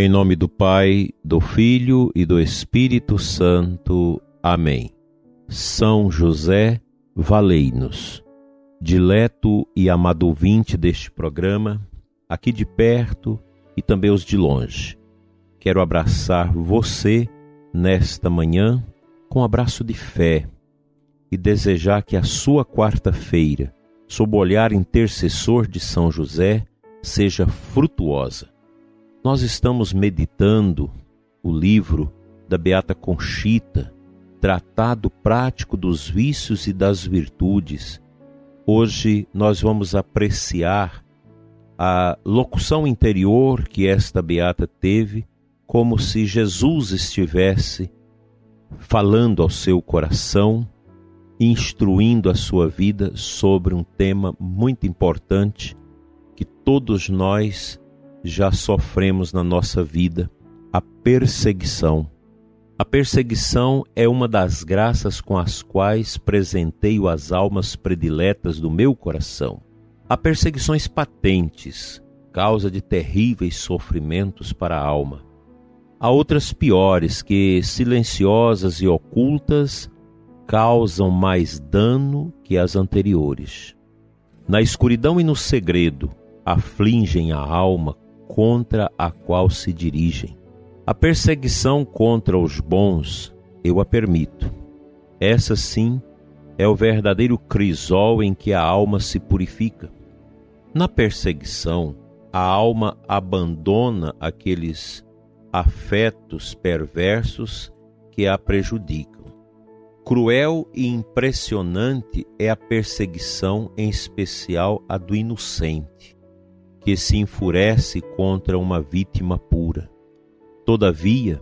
Em nome do Pai, do Filho e do Espírito Santo. Amém. São José, valei-nos. Dileto e amado ouvinte deste programa, aqui de perto e também os de longe. Quero abraçar você nesta manhã com um abraço de fé e desejar que a sua quarta-feira, sob o olhar intercessor de São José, seja frutuosa nós estamos meditando o livro da Beata Conchita, Tratado Prático dos Vícios e das Virtudes. Hoje nós vamos apreciar a locução interior que esta beata teve, como se Jesus estivesse falando ao seu coração, instruindo a sua vida sobre um tema muito importante que todos nós já sofremos na nossa vida a perseguição. A perseguição é uma das graças com as quais presenteio as almas prediletas do meu coração. Há perseguições patentes, causa de terríveis sofrimentos para a alma. Há outras piores que, silenciosas e ocultas, causam mais dano que as anteriores. Na escuridão e no segredo, afligem a alma contra a qual se dirigem. A perseguição contra os bons eu a permito. Essa sim é o verdadeiro crisol em que a alma se purifica. Na perseguição, a alma abandona aqueles afetos perversos que a prejudicam. Cruel e impressionante é a perseguição, em especial a do inocente que se enfurece contra uma vítima pura. Todavia,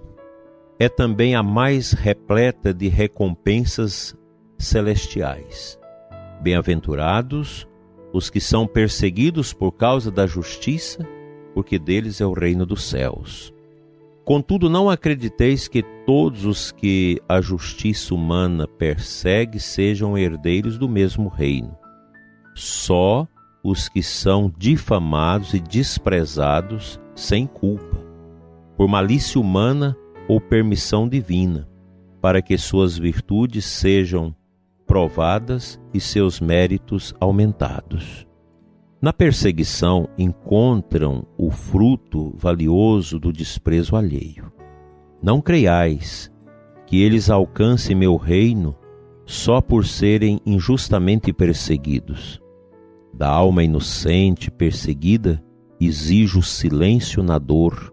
é também a mais repleta de recompensas celestiais. Bem-aventurados os que são perseguidos por causa da justiça, porque deles é o reino dos céus. Contudo, não acrediteis que todos os que a justiça humana persegue sejam herdeiros do mesmo reino. Só os que são difamados e desprezados sem culpa, por malícia humana ou permissão divina, para que suas virtudes sejam provadas e seus méritos aumentados. Na perseguição encontram o fruto valioso do desprezo alheio. Não creiais que eles alcancem meu reino só por serem injustamente perseguidos da alma inocente perseguida, exijo o silêncio na dor,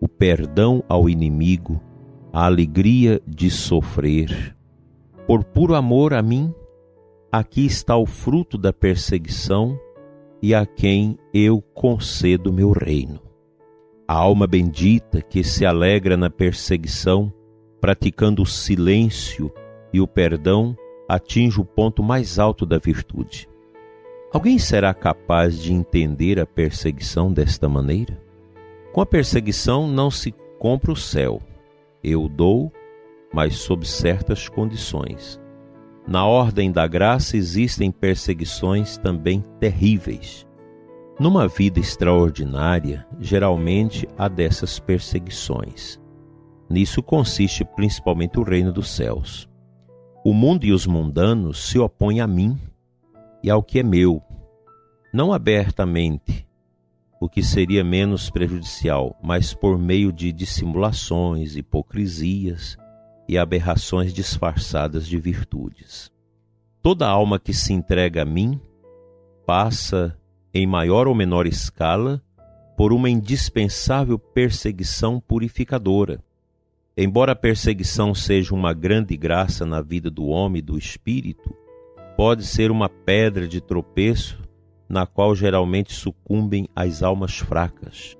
o perdão ao inimigo, a alegria de sofrer. Por puro amor a mim, aqui está o fruto da perseguição e a quem eu concedo meu reino. A alma bendita que se alegra na perseguição, praticando o silêncio e o perdão, atinge o ponto mais alto da virtude. Alguém será capaz de entender a perseguição desta maneira? Com a perseguição não se compra o céu. Eu dou, mas sob certas condições. Na ordem da graça existem perseguições também terríveis. Numa vida extraordinária, geralmente há dessas perseguições. Nisso consiste principalmente o reino dos céus. O mundo e os mundanos se opõem a mim e ao que é meu, não abertamente, o que seria menos prejudicial, mas por meio de dissimulações, hipocrisias e aberrações disfarçadas de virtudes. Toda alma que se entrega a mim passa, em maior ou menor escala, por uma indispensável perseguição purificadora. Embora a perseguição seja uma grande graça na vida do homem e do espírito, pode ser uma pedra de tropeço na qual geralmente sucumbem as almas fracas.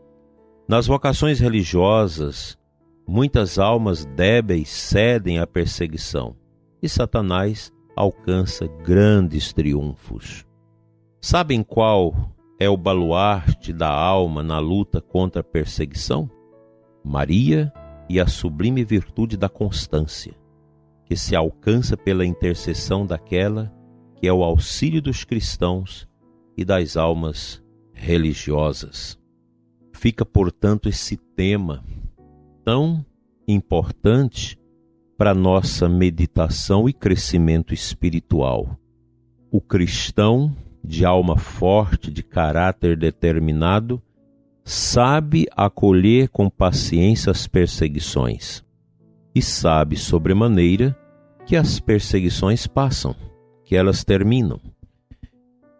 Nas vocações religiosas, muitas almas débeis cedem à perseguição e Satanás alcança grandes triunfos. Sabem qual é o baluarte da alma na luta contra a perseguição? Maria e a sublime virtude da constância, que se alcança pela intercessão daquela que é o auxílio dos cristãos e das almas religiosas. Fica, portanto, esse tema tão importante para nossa meditação e crescimento espiritual. O cristão de alma forte, de caráter determinado, sabe acolher com paciência as perseguições e sabe sobremaneira que as perseguições passam, que elas terminam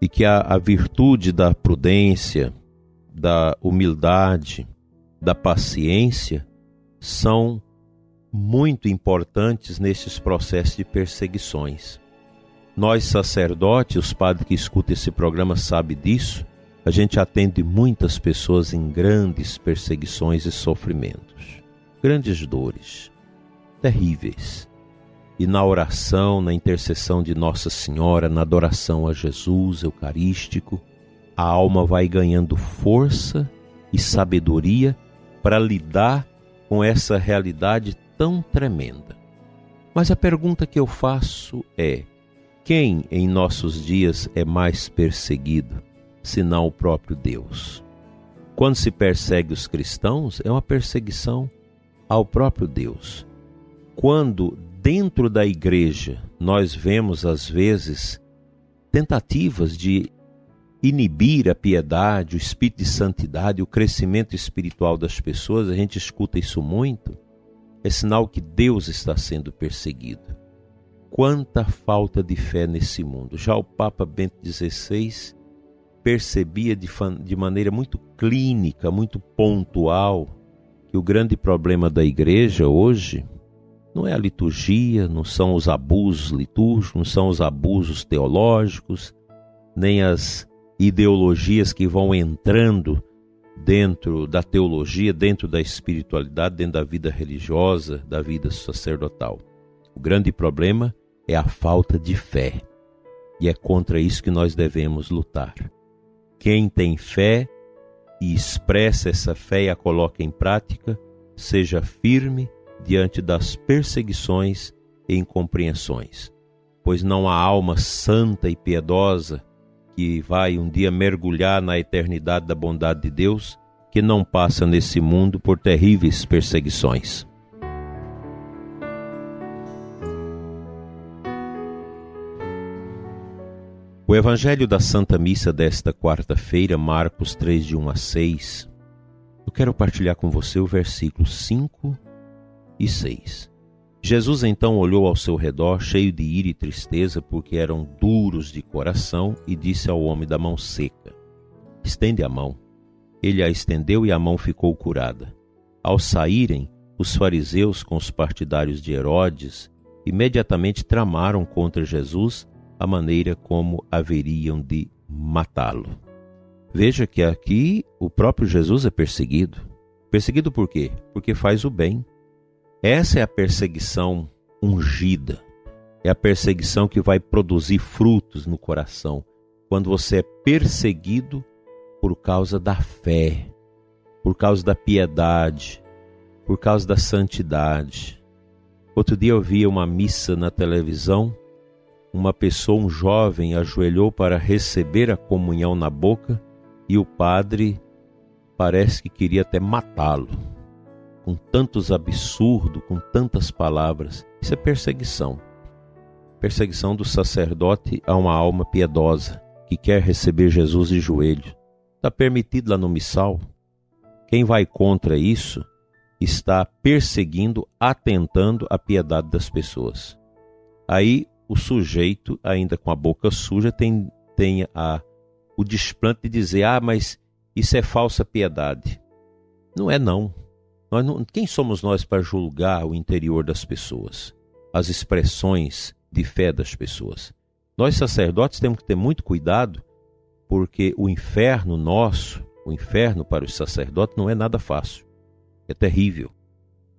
e que a, a virtude da prudência, da humildade, da paciência são muito importantes nesses processos de perseguições. Nós sacerdotes, os padres que escutam esse programa sabem disso, a gente atende muitas pessoas em grandes perseguições e sofrimentos, grandes dores, terríveis. E na oração, na intercessão de Nossa Senhora, na adoração a Jesus Eucarístico, a alma vai ganhando força e sabedoria para lidar com essa realidade tão tremenda. Mas a pergunta que eu faço é: quem em nossos dias é mais perseguido? senão o próprio Deus. Quando se persegue os cristãos, é uma perseguição ao próprio Deus. Quando dentro da igreja nós vemos às vezes tentativas de inibir a piedade, o espírito de santidade, o crescimento espiritual das pessoas, a gente escuta isso muito, é sinal que Deus está sendo perseguido. Quanta falta de fé nesse mundo. Já o Papa Bento XVI percebia de, de maneira muito clínica, muito pontual, que o grande problema da igreja hoje não é a liturgia, não são os abusos litúrgicos, não são os abusos teológicos, nem as ideologias que vão entrando dentro da teologia, dentro da espiritualidade, dentro da vida religiosa, da vida sacerdotal. O grande problema é a falta de fé. E é contra isso que nós devemos lutar. Quem tem fé e expressa essa fé e a coloca em prática, seja firme diante das perseguições e incompreensões, pois não há alma santa e piedosa que vai um dia mergulhar na eternidade da bondade de Deus que não passa nesse mundo por terríveis perseguições. O Evangelho da Santa Missa desta quarta-feira, Marcos 3, de 1 a 6, eu quero partilhar com você o versículo 5 e 6. Jesus então olhou ao seu redor, cheio de ira e tristeza, porque eram duros de coração, e disse ao homem da mão seca: Estende a mão. Ele a estendeu e a mão ficou curada. Ao saírem, os fariseus com os partidários de Herodes imediatamente tramaram contra Jesus a maneira como haveriam de matá-lo. Veja que aqui o próprio Jesus é perseguido. Perseguido por quê? Porque faz o bem. Essa é a perseguição ungida. É a perseguição que vai produzir frutos no coração. Quando você é perseguido por causa da fé, por causa da piedade, por causa da santidade. Outro dia eu vi uma missa na televisão uma pessoa, um jovem, ajoelhou para receber a comunhão na boca e o padre parece que queria até matá-lo. Com tantos absurdos, com tantas palavras. Isso é perseguição. Perseguição do sacerdote a uma alma piedosa que quer receber Jesus de joelho. Está permitido lá no missal. Quem vai contra isso está perseguindo, atentando à piedade das pessoas. Aí o sujeito, ainda com a boca suja, tem, tem a, o desplante de dizer: ah, mas isso é falsa piedade. Não é, não. Nós não quem somos nós para julgar o interior das pessoas, as expressões de fé das pessoas? Nós, sacerdotes, temos que ter muito cuidado, porque o inferno nosso, o inferno para os sacerdotes, não é nada fácil. É terrível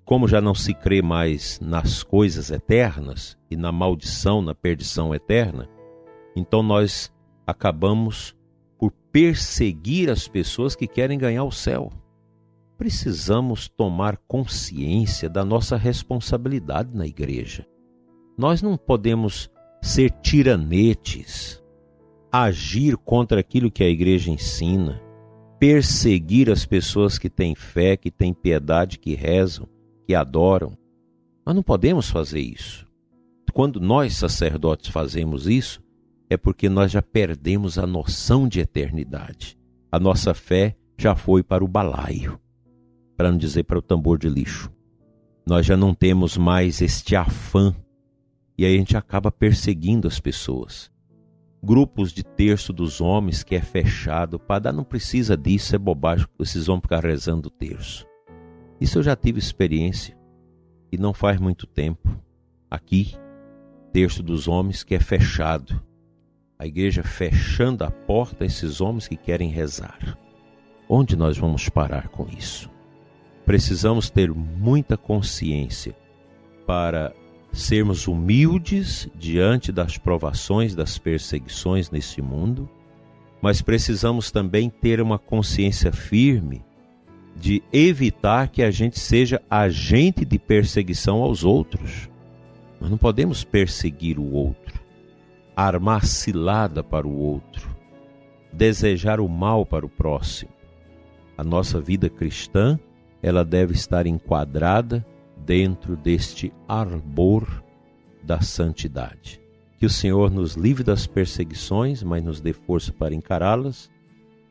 como já não se crê mais nas coisas eternas e na maldição, na perdição eterna, então nós acabamos por perseguir as pessoas que querem ganhar o céu. Precisamos tomar consciência da nossa responsabilidade na igreja. Nós não podemos ser tiranetes, agir contra aquilo que a igreja ensina, perseguir as pessoas que têm fé, que têm piedade, que rezam, que adoram. Nós não podemos fazer isso. Quando nós sacerdotes fazemos isso, é porque nós já perdemos a noção de eternidade. A nossa fé já foi para o balaio, para não dizer para o tambor de lixo. Nós já não temos mais este afã e aí a gente acaba perseguindo as pessoas. Grupos de terço dos homens que é fechado, para não precisa disso, é bobagem, esses homens ficar rezando o terço. Isso eu já tive experiência e não faz muito tempo. Aqui, terço dos homens que é fechado a igreja fechando a porta a esses homens que querem rezar. Onde nós vamos parar com isso? Precisamos ter muita consciência para sermos humildes diante das provações, das perseguições nesse mundo, mas precisamos também ter uma consciência firme de evitar que a gente seja agente de perseguição aos outros. Nós não podemos perseguir o outro armar cilada para o outro, desejar o mal para o próximo. A nossa vida cristã, ela deve estar enquadrada dentro deste arbor da santidade. Que o Senhor nos livre das perseguições, mas nos dê força para encará-las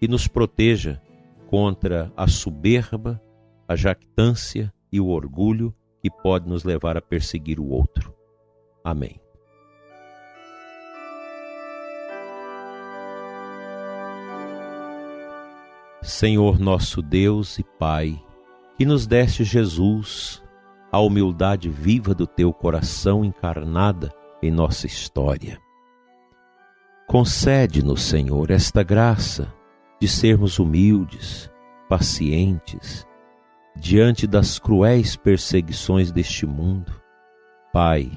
e nos proteja contra a soberba, a jactância e o orgulho que pode nos levar a perseguir o outro. Amém. Senhor nosso Deus e Pai, que nos deste Jesus, a humildade viva do teu coração encarnada em nossa história. Concede-nos, Senhor, esta graça de sermos humildes, pacientes, diante das cruéis perseguições deste mundo. Pai,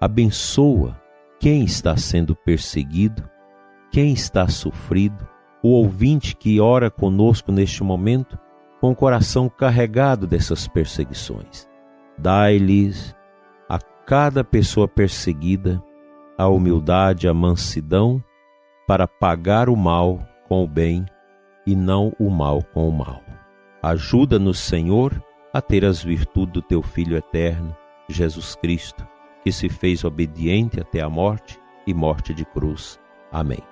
abençoa quem está sendo perseguido, quem está sofrido, o ouvinte que ora conosco neste momento com o coração carregado dessas perseguições. Dai-lhes a cada pessoa perseguida a humildade, a mansidão para pagar o mal com o bem e não o mal com o mal. Ajuda-nos, Senhor, a ter as virtudes do teu Filho eterno, Jesus Cristo, que se fez obediente até a morte e morte de cruz. Amém.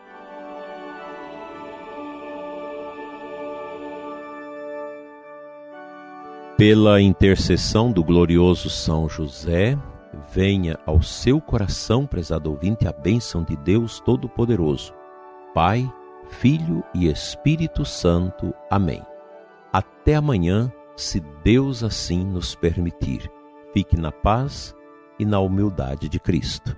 Pela intercessão do glorioso São José, venha ao seu coração, prezado ouvinte, a bênção de Deus Todo-Poderoso, Pai, Filho e Espírito Santo. Amém. Até amanhã, se Deus assim nos permitir. Fique na paz e na humildade de Cristo.